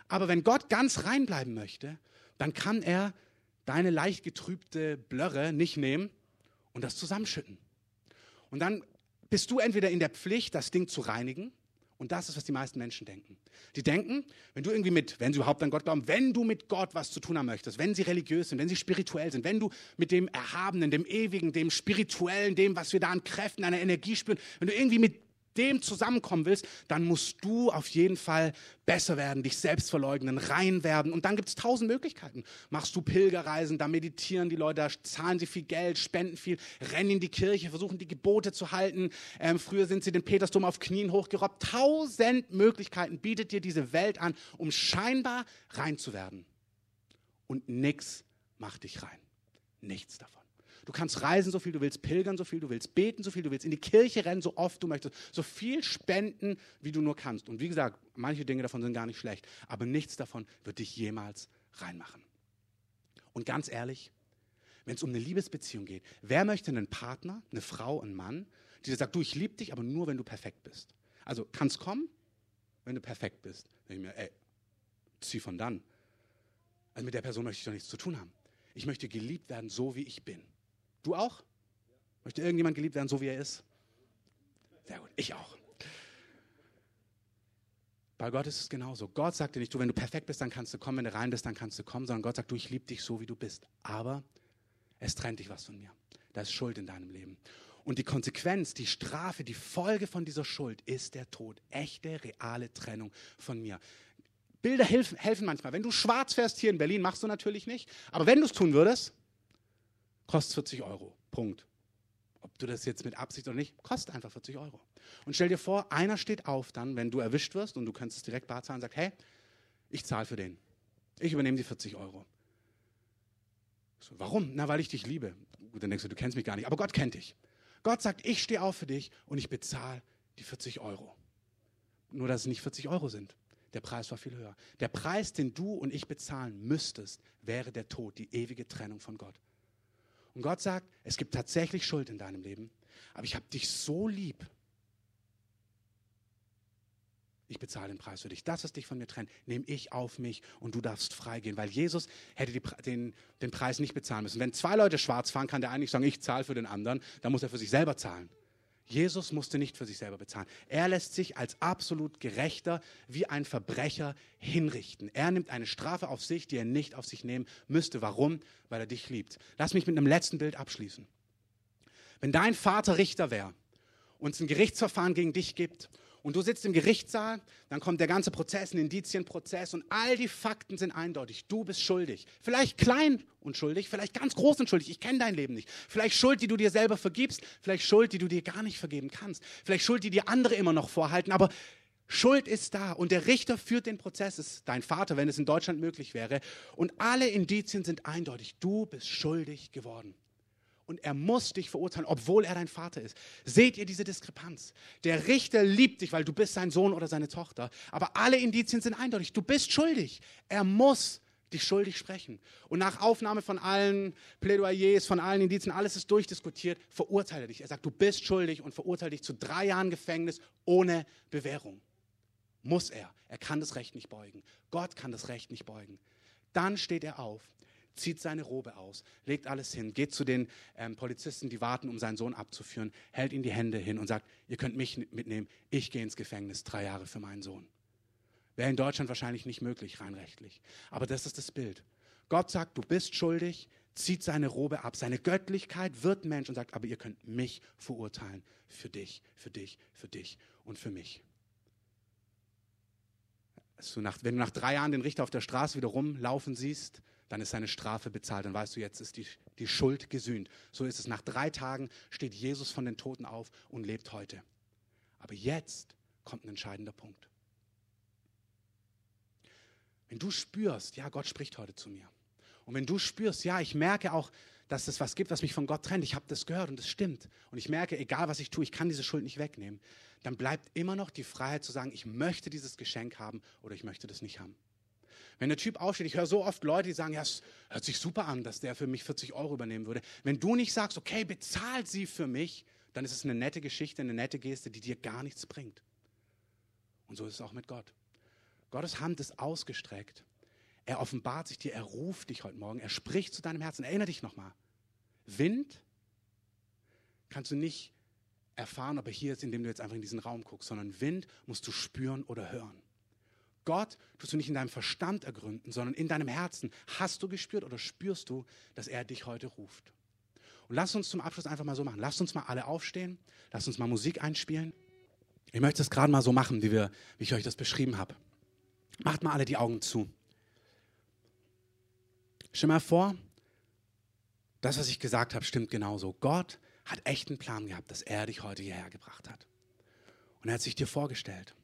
Aber wenn Gott ganz rein bleiben möchte, dann kann er deine leicht getrübte Blöre nicht nehmen und das zusammenschütten. Und dann bist du entweder in der Pflicht, das Ding zu reinigen, und das ist, was die meisten Menschen denken. Die denken, wenn du irgendwie mit, wenn sie überhaupt an Gott glauben, wenn du mit Gott was zu tun haben möchtest, wenn sie religiös sind, wenn sie spirituell sind, wenn du mit dem Erhabenen, dem Ewigen, dem Spirituellen, dem, was wir da an Kräften, an Energie spüren, wenn du irgendwie mit dem zusammenkommen willst, dann musst du auf jeden Fall besser werden, dich selbst verleugnen, rein werden. Und dann gibt es tausend Möglichkeiten. Machst du Pilgerreisen, da meditieren die Leute, da zahlen sie viel Geld, spenden viel, rennen in die Kirche, versuchen die Gebote zu halten. Ähm, früher sind sie den Petersdom auf Knien hochgerobbt. Tausend Möglichkeiten bietet dir diese Welt an, um scheinbar rein zu werden. Und nichts macht dich rein. Nichts davon. Du kannst reisen, so viel du willst, pilgern, so viel du willst, beten, so viel du willst, in die Kirche rennen, so oft du möchtest, so viel spenden, wie du nur kannst. Und wie gesagt, manche Dinge davon sind gar nicht schlecht, aber nichts davon wird dich jemals reinmachen. Und ganz ehrlich, wenn es um eine Liebesbeziehung geht, wer möchte einen Partner, eine Frau, einen Mann, die sagt, du, ich liebe dich, aber nur, wenn du perfekt bist. Also kannst kommen, wenn du perfekt bist. Dann ich mir, ey, zieh von dann. Also mit der Person möchte ich doch nichts zu tun haben. Ich möchte geliebt werden, so wie ich bin. Du auch? Möchte irgendjemand geliebt werden, so wie er ist? Sehr gut, ich auch. Bei Gott ist es genauso. Gott sagt dir nicht, du, wenn du perfekt bist, dann kannst du kommen, wenn du rein bist, dann kannst du kommen, sondern Gott sagt, du, ich liebe dich so, wie du bist. Aber es trennt dich was von mir. Da ist Schuld in deinem Leben. Und die Konsequenz, die Strafe, die Folge von dieser Schuld ist der Tod. Echte, reale Trennung von mir. Bilder helfen, helfen manchmal. Wenn du schwarz fährst hier in Berlin, machst du natürlich nicht. Aber wenn du es tun würdest, kostet 40 Euro. Punkt. Ob du das jetzt mit Absicht oder nicht, kostet einfach 40 Euro. Und stell dir vor, einer steht auf dann, wenn du erwischt wirst und du könntest es direkt bar zahlen und sagt, hey, ich zahle für den. Ich übernehme die 40 Euro. So, warum? Na, weil ich dich liebe. Gut, dann denkst du, du kennst mich gar nicht, aber Gott kennt dich. Gott sagt, ich stehe auf für dich und ich bezahle die 40 Euro. Nur, dass es nicht 40 Euro sind. Der Preis war viel höher. Der Preis, den du und ich bezahlen müsstest, wäre der Tod, die ewige Trennung von Gott. Und Gott sagt, es gibt tatsächlich Schuld in deinem Leben, aber ich habe dich so lieb. Ich bezahle den Preis für dich. Das, was dich von mir trennt, nehme ich auf mich und du darfst freigehen. Weil Jesus hätte die, den, den Preis nicht bezahlen müssen. Wenn zwei Leute schwarz fahren, kann der eine nicht sagen, ich zahle für den anderen. Dann muss er für sich selber zahlen. Jesus musste nicht für sich selber bezahlen. Er lässt sich als absolut gerechter wie ein Verbrecher hinrichten. Er nimmt eine Strafe auf sich, die er nicht auf sich nehmen müsste. Warum? Weil er dich liebt. Lass mich mit einem letzten Bild abschließen. Wenn dein Vater Richter wäre und es ein Gerichtsverfahren gegen dich gibt und du sitzt im Gerichtssaal, dann kommt der ganze Prozess, ein Indizienprozess und all die Fakten sind eindeutig. Du bist schuldig. Vielleicht klein und schuldig, vielleicht ganz groß und schuldig. Ich kenne dein Leben nicht. Vielleicht Schuld, die du dir selber vergibst, vielleicht Schuld, die du dir gar nicht vergeben kannst. Vielleicht Schuld, die dir andere immer noch vorhalten, aber Schuld ist da und der Richter führt den Prozess, ist dein Vater, wenn es in Deutschland möglich wäre. Und alle Indizien sind eindeutig. Du bist schuldig geworden und er muss dich verurteilen, obwohl er dein Vater ist. Seht ihr diese Diskrepanz? Der Richter liebt dich, weil du bist sein Sohn oder seine Tochter, aber alle Indizien sind eindeutig. Du bist schuldig. Er muss dich schuldig sprechen. Und nach Aufnahme von allen Plädoyers, von allen Indizien, alles ist durchdiskutiert, verurteile dich. Er sagt, du bist schuldig und verurteile dich zu drei Jahren Gefängnis ohne Bewährung. Muss er. Er kann das Recht nicht beugen. Gott kann das Recht nicht beugen. Dann steht er auf zieht seine Robe aus, legt alles hin, geht zu den ähm, Polizisten, die warten, um seinen Sohn abzuführen, hält ihm die Hände hin und sagt, ihr könnt mich mitnehmen, ich gehe ins Gefängnis, drei Jahre für meinen Sohn. Wäre in Deutschland wahrscheinlich nicht möglich, rein rechtlich. Aber das ist das Bild. Gott sagt, du bist schuldig, zieht seine Robe ab. Seine Göttlichkeit wird Mensch und sagt, aber ihr könnt mich verurteilen. Für dich, für dich, für dich und für mich. Also nach, wenn du nach drei Jahren den Richter auf der Straße wieder rumlaufen siehst, dann ist seine Strafe bezahlt. Dann weißt du, jetzt ist die, die Schuld gesühnt. So ist es. Nach drei Tagen steht Jesus von den Toten auf und lebt heute. Aber jetzt kommt ein entscheidender Punkt. Wenn du spürst, ja, Gott spricht heute zu mir. Und wenn du spürst, ja, ich merke auch, dass es was gibt, was mich von Gott trennt. Ich habe das gehört und es stimmt. Und ich merke, egal was ich tue, ich kann diese Schuld nicht wegnehmen. Dann bleibt immer noch die Freiheit zu sagen, ich möchte dieses Geschenk haben oder ich möchte das nicht haben. Wenn der Typ aufsteht, ich höre so oft Leute, die sagen, ja, es hört sich super an, dass der für mich 40 Euro übernehmen würde. Wenn du nicht sagst, okay, bezahlt sie für mich, dann ist es eine nette Geschichte, eine nette Geste, die dir gar nichts bringt. Und so ist es auch mit Gott. Gottes Hand ist ausgestreckt. Er offenbart sich dir, er ruft dich heute Morgen, er spricht zu deinem Herzen. Erinnere dich nochmal. Wind kannst du nicht erfahren, ob er hier ist, indem du jetzt einfach in diesen Raum guckst, sondern Wind musst du spüren oder hören. Gott tust du nicht in deinem Verstand ergründen, sondern in deinem Herzen. Hast du gespürt oder spürst du, dass er dich heute ruft? Und lass uns zum Abschluss einfach mal so machen. Lass uns mal alle aufstehen. Lass uns mal Musik einspielen. Ich möchte es gerade mal so machen, wie, wir, wie ich euch das beschrieben habe. Macht mal alle die Augen zu. Stell mal vor, das, was ich gesagt habe, stimmt genauso. Gott hat echt einen Plan gehabt, dass er dich heute hierher gebracht hat. Und er hat sich dir vorgestellt.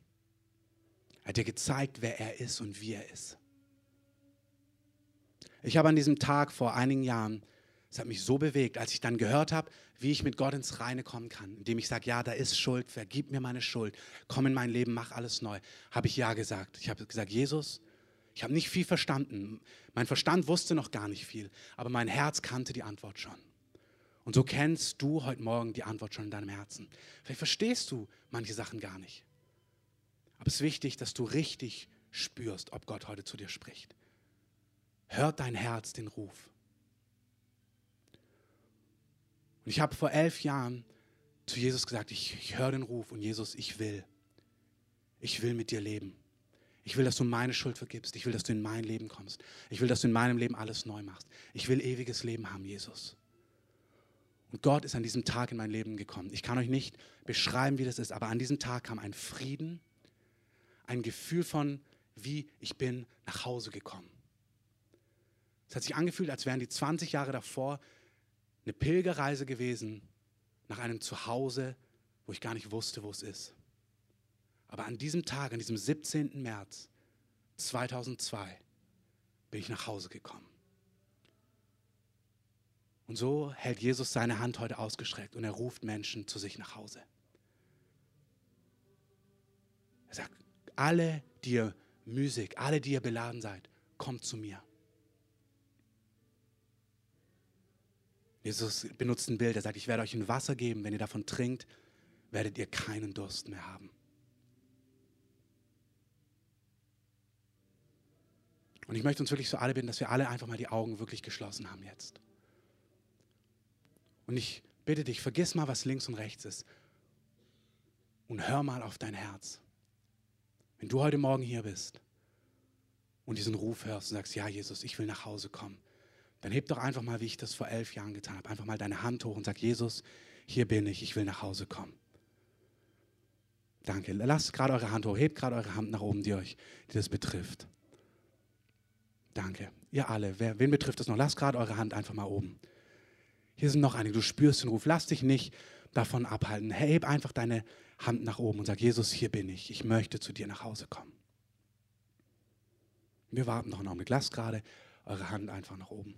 Er hat dir gezeigt, wer er ist und wie er ist. Ich habe an diesem Tag vor einigen Jahren, es hat mich so bewegt, als ich dann gehört habe, wie ich mit Gott ins Reine kommen kann, indem ich sage, ja, da ist Schuld, vergib mir meine Schuld, komm in mein Leben, mach alles neu, habe ich ja gesagt. Ich habe gesagt, Jesus, ich habe nicht viel verstanden. Mein Verstand wusste noch gar nicht viel, aber mein Herz kannte die Antwort schon. Und so kennst du heute Morgen die Antwort schon in deinem Herzen. Vielleicht verstehst du manche Sachen gar nicht. Aber es ist wichtig, dass du richtig spürst, ob Gott heute zu dir spricht. Hört dein Herz den Ruf. Und ich habe vor elf Jahren zu Jesus gesagt, ich, ich höre den Ruf und Jesus, ich will. Ich will mit dir leben. Ich will, dass du meine Schuld vergibst. Ich will, dass du in mein Leben kommst. Ich will, dass du in meinem Leben alles neu machst. Ich will ewiges Leben haben, Jesus. Und Gott ist an diesem Tag in mein Leben gekommen. Ich kann euch nicht beschreiben, wie das ist, aber an diesem Tag kam ein Frieden, ein Gefühl von, wie ich bin nach Hause gekommen. Es hat sich angefühlt, als wären die 20 Jahre davor eine Pilgerreise gewesen nach einem Zuhause, wo ich gar nicht wusste, wo es ist. Aber an diesem Tag, an diesem 17. März 2002, bin ich nach Hause gekommen. Und so hält Jesus seine Hand heute ausgestreckt und er ruft Menschen zu sich nach Hause. Er sagt, alle, die ihr müßig, alle, die ihr beladen seid, kommt zu mir. Jesus benutzt ein Bild, er sagt, ich werde euch ein Wasser geben, wenn ihr davon trinkt, werdet ihr keinen Durst mehr haben. Und ich möchte uns wirklich so alle bitten, dass wir alle einfach mal die Augen wirklich geschlossen haben jetzt. Und ich bitte dich, vergiss mal, was links und rechts ist. Und hör mal auf dein Herz. Wenn du heute Morgen hier bist und diesen Ruf hörst und sagst, ja Jesus, ich will nach Hause kommen, dann heb doch einfach mal, wie ich das vor elf Jahren getan habe, einfach mal deine Hand hoch und sag, Jesus, hier bin ich, ich will nach Hause kommen. Danke. Lasst gerade eure Hand hoch, hebt gerade eure Hand nach oben, die euch, die das betrifft. Danke. Ihr alle, wer, wen betrifft das noch? Lasst gerade eure Hand einfach mal oben. Hier sind noch einige. Du spürst den Ruf. Lass dich nicht davon abhalten. Heb einfach deine Hand nach oben und sag, Jesus, hier bin ich. Ich möchte zu dir nach Hause kommen. Wir warten noch einen Augenblick. Lasst gerade eure Hand einfach nach oben.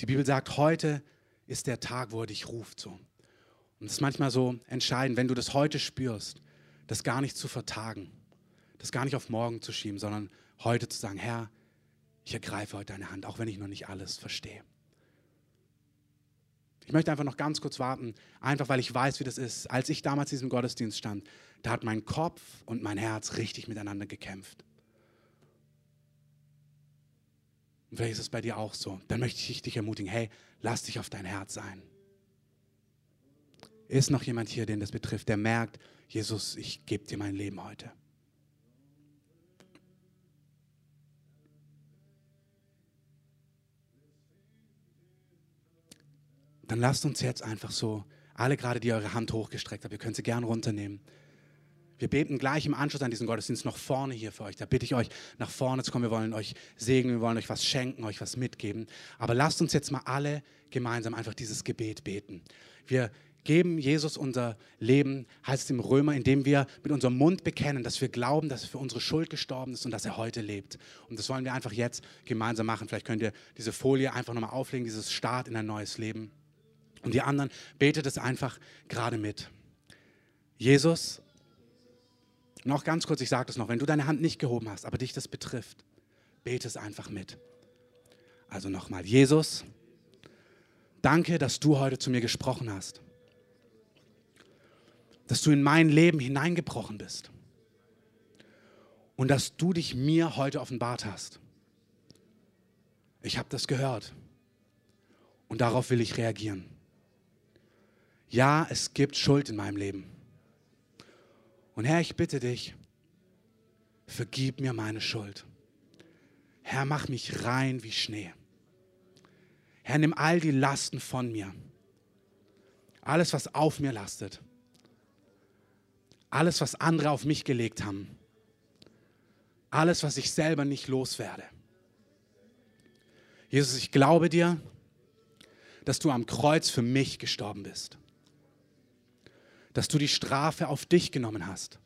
Die Bibel sagt, heute ist der Tag, wo er dich ruft. So. Und es ist manchmal so entscheidend, wenn du das heute spürst, das gar nicht zu vertagen das gar nicht auf morgen zu schieben, sondern heute zu sagen, Herr, ich ergreife heute deine Hand, auch wenn ich noch nicht alles verstehe. Ich möchte einfach noch ganz kurz warten, einfach weil ich weiß, wie das ist. Als ich damals in diesem Gottesdienst stand, da hat mein Kopf und mein Herz richtig miteinander gekämpft. Und vielleicht ist es bei dir auch so. Dann möchte ich dich ermutigen, hey, lass dich auf dein Herz ein. Ist noch jemand hier, den das betrifft, der merkt, Jesus, ich gebe dir mein Leben heute. Dann lasst uns jetzt einfach so, alle gerade, die eure Hand hochgestreckt habt, ihr könnt sie gern runternehmen. Wir beten gleich im Anschluss an diesen Gottesdienst noch vorne hier für euch. Da bitte ich euch, nach vorne zu kommen. Wir wollen euch segnen, wir wollen euch was schenken, euch was mitgeben. Aber lasst uns jetzt mal alle gemeinsam einfach dieses Gebet beten. Wir geben Jesus unser Leben, heißt es im Römer, indem wir mit unserem Mund bekennen, dass wir glauben, dass er für unsere Schuld gestorben ist und dass er heute lebt. Und das wollen wir einfach jetzt gemeinsam machen. Vielleicht könnt ihr diese Folie einfach nochmal auflegen, dieses Start in ein neues Leben. Und die anderen betet es einfach gerade mit. Jesus, noch ganz kurz, ich sage das noch, wenn du deine Hand nicht gehoben hast, aber dich das betrifft, bete es einfach mit. Also nochmal, Jesus, danke, dass du heute zu mir gesprochen hast. Dass du in mein Leben hineingebrochen bist. Und dass du dich mir heute offenbart hast. Ich habe das gehört. Und darauf will ich reagieren ja, es gibt Schuld in meinem Leben. Und Herr, ich bitte dich, vergib mir meine Schuld. Herr, mach mich rein wie Schnee. Herr, nimm all die Lasten von mir. Alles, was auf mir lastet. Alles, was andere auf mich gelegt haben. Alles, was ich selber nicht loswerde. Jesus, ich glaube dir, dass du am Kreuz für mich gestorben bist dass du die Strafe auf dich genommen hast,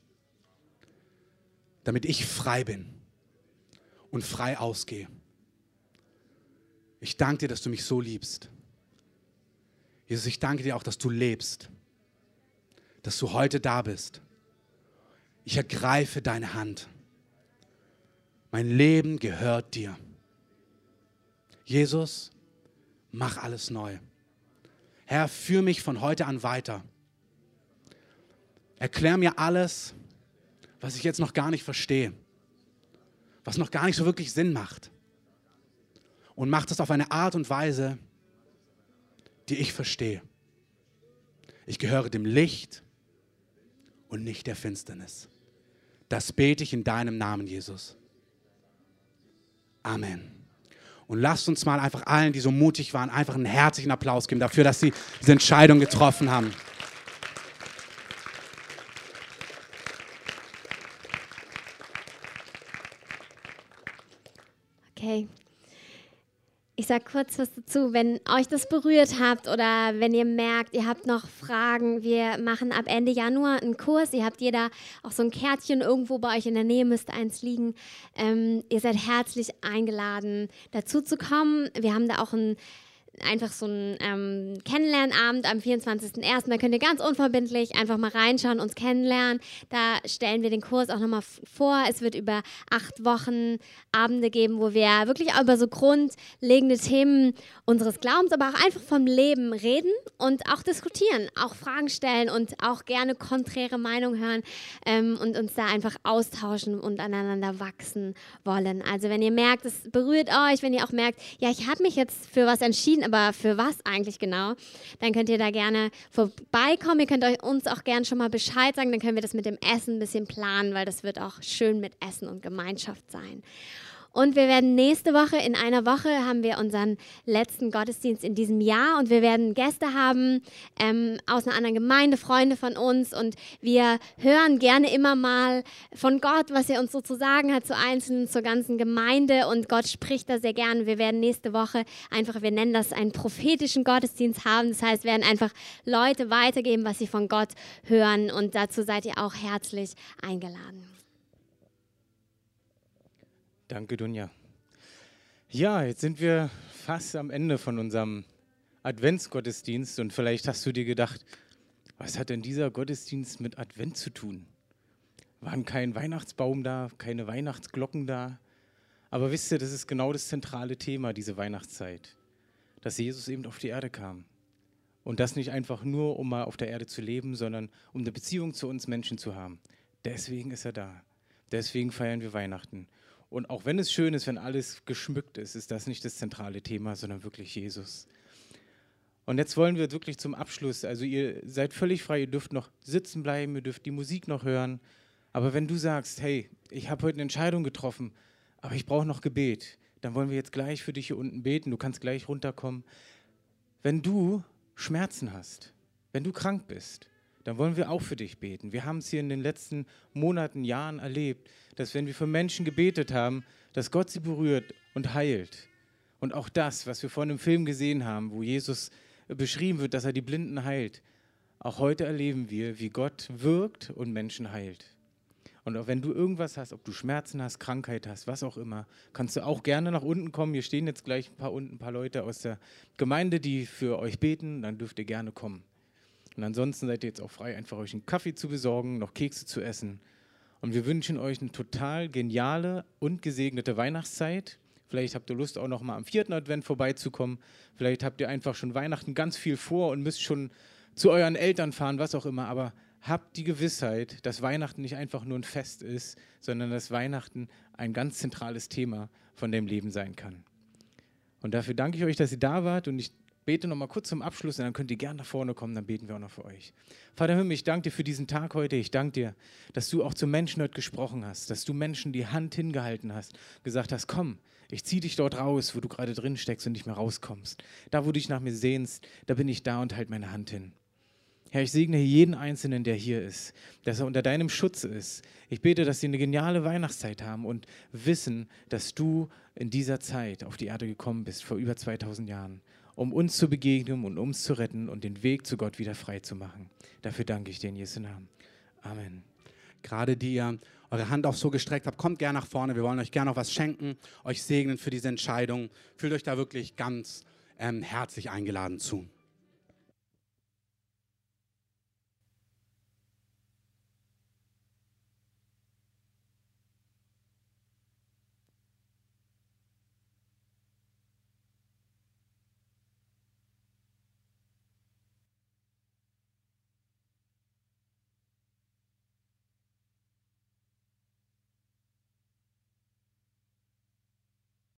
damit ich frei bin und frei ausgehe. Ich danke dir, dass du mich so liebst. Jesus, ich danke dir auch, dass du lebst, dass du heute da bist. Ich ergreife deine Hand. Mein Leben gehört dir. Jesus, mach alles neu. Herr, führ mich von heute an weiter Erklär mir alles, was ich jetzt noch gar nicht verstehe, was noch gar nicht so wirklich Sinn macht. Und mach das auf eine Art und Weise, die ich verstehe. Ich gehöre dem Licht und nicht der Finsternis. Das bete ich in deinem Namen, Jesus. Amen. Und lasst uns mal einfach allen, die so mutig waren, einfach einen herzlichen Applaus geben dafür, dass sie diese Entscheidung getroffen haben. Okay. Sage kurz was dazu. Wenn euch das berührt habt oder wenn ihr merkt, ihr habt noch Fragen, wir machen ab Ende Januar einen Kurs. Ihr habt jeder auch so ein Kärtchen irgendwo bei euch in der Nähe, müsste eins liegen. Ähm, ihr seid herzlich eingeladen, dazu zu kommen. Wir haben da auch ein einfach so ein ähm, Kennenlernabend am 24.01. Da könnt ihr ganz unverbindlich einfach mal reinschauen, uns kennenlernen. Da stellen wir den Kurs auch nochmal vor. Es wird über acht Wochen Abende geben, wo wir wirklich über so grundlegende Themen unseres Glaubens, aber auch einfach vom Leben reden und auch diskutieren, auch Fragen stellen und auch gerne konträre Meinungen hören ähm, und uns da einfach austauschen und aneinander wachsen wollen. Also wenn ihr merkt, es berührt euch, wenn ihr auch merkt, ja, ich habe mich jetzt für was entschieden, aber für was eigentlich genau, dann könnt ihr da gerne vorbeikommen. Ihr könnt euch uns auch gerne schon mal Bescheid sagen, dann können wir das mit dem Essen ein bisschen planen, weil das wird auch schön mit Essen und Gemeinschaft sein. Und wir werden nächste Woche, in einer Woche, haben wir unseren letzten Gottesdienst in diesem Jahr und wir werden Gäste haben ähm, aus einer anderen Gemeinde, Freunde von uns und wir hören gerne immer mal von Gott, was er uns so zu sagen hat zu Einzelnen, zur ganzen Gemeinde und Gott spricht da sehr gerne. Wir werden nächste Woche einfach, wir nennen das einen prophetischen Gottesdienst haben. Das heißt, wir werden einfach Leute weitergeben, was sie von Gott hören und dazu seid ihr auch herzlich eingeladen. Danke, Dunja. Ja, jetzt sind wir fast am Ende von unserem Adventsgottesdienst und vielleicht hast du dir gedacht, was hat denn dieser Gottesdienst mit Advent zu tun? Waren kein Weihnachtsbaum da, keine Weihnachtsglocken da? Aber wisst ihr, das ist genau das zentrale Thema, diese Weihnachtszeit, dass Jesus eben auf die Erde kam. Und das nicht einfach nur, um mal auf der Erde zu leben, sondern um eine Beziehung zu uns Menschen zu haben. Deswegen ist er da. Deswegen feiern wir Weihnachten. Und auch wenn es schön ist, wenn alles geschmückt ist, ist das nicht das zentrale Thema, sondern wirklich Jesus. Und jetzt wollen wir wirklich zum Abschluss, also ihr seid völlig frei, ihr dürft noch sitzen bleiben, ihr dürft die Musik noch hören. Aber wenn du sagst, hey, ich habe heute eine Entscheidung getroffen, aber ich brauche noch Gebet, dann wollen wir jetzt gleich für dich hier unten beten. Du kannst gleich runterkommen. Wenn du Schmerzen hast, wenn du krank bist, dann wollen wir auch für dich beten. Wir haben es hier in den letzten Monaten, Jahren erlebt, dass wenn wir für Menschen gebetet haben, dass Gott sie berührt und heilt. Und auch das, was wir vorhin im Film gesehen haben, wo Jesus beschrieben wird, dass er die Blinden heilt. Auch heute erleben wir, wie Gott wirkt und Menschen heilt. Und auch wenn du irgendwas hast, ob du Schmerzen hast, Krankheit hast, was auch immer, kannst du auch gerne nach unten kommen. Hier stehen jetzt gleich ein paar unten ein paar Leute aus der Gemeinde, die für euch beten. Dann dürft ihr gerne kommen. Und ansonsten seid ihr jetzt auch frei, einfach euch einen Kaffee zu besorgen, noch Kekse zu essen. Und wir wünschen euch eine total geniale und gesegnete Weihnachtszeit. Vielleicht habt ihr Lust, auch noch mal am vierten Advent vorbeizukommen. Vielleicht habt ihr einfach schon Weihnachten ganz viel vor und müsst schon zu euren Eltern fahren, was auch immer. Aber habt die Gewissheit, dass Weihnachten nicht einfach nur ein Fest ist, sondern dass Weihnachten ein ganz zentrales Thema von dem Leben sein kann. Und dafür danke ich euch, dass ihr da wart und ich bete noch mal kurz zum Abschluss und dann könnt ihr gerne nach vorne kommen, dann beten wir auch noch für euch. Vater Himmel, ich danke dir für diesen Tag heute. Ich danke dir, dass du auch zu Menschen heute gesprochen hast, dass du Menschen die Hand hingehalten hast, gesagt hast, komm, ich ziehe dich dort raus, wo du gerade drin steckst und nicht mehr rauskommst. Da, wo du dich nach mir sehnst, da bin ich da und halt meine Hand hin. Herr, ich segne jeden Einzelnen, der hier ist, dass er unter deinem Schutz ist. Ich bete, dass sie eine geniale Weihnachtszeit haben und wissen, dass du in dieser Zeit auf die Erde gekommen bist, vor über 2000 Jahren um uns zu begegnen und uns zu retten und den Weg zu Gott wieder frei zu machen. Dafür danke ich dir in Jesu Namen. Amen. Gerade die ihr eure Hand auch so gestreckt habt, kommt gerne nach vorne. Wir wollen euch gerne noch was schenken, euch segnen für diese Entscheidung. Fühlt euch da wirklich ganz ähm, herzlich eingeladen zu.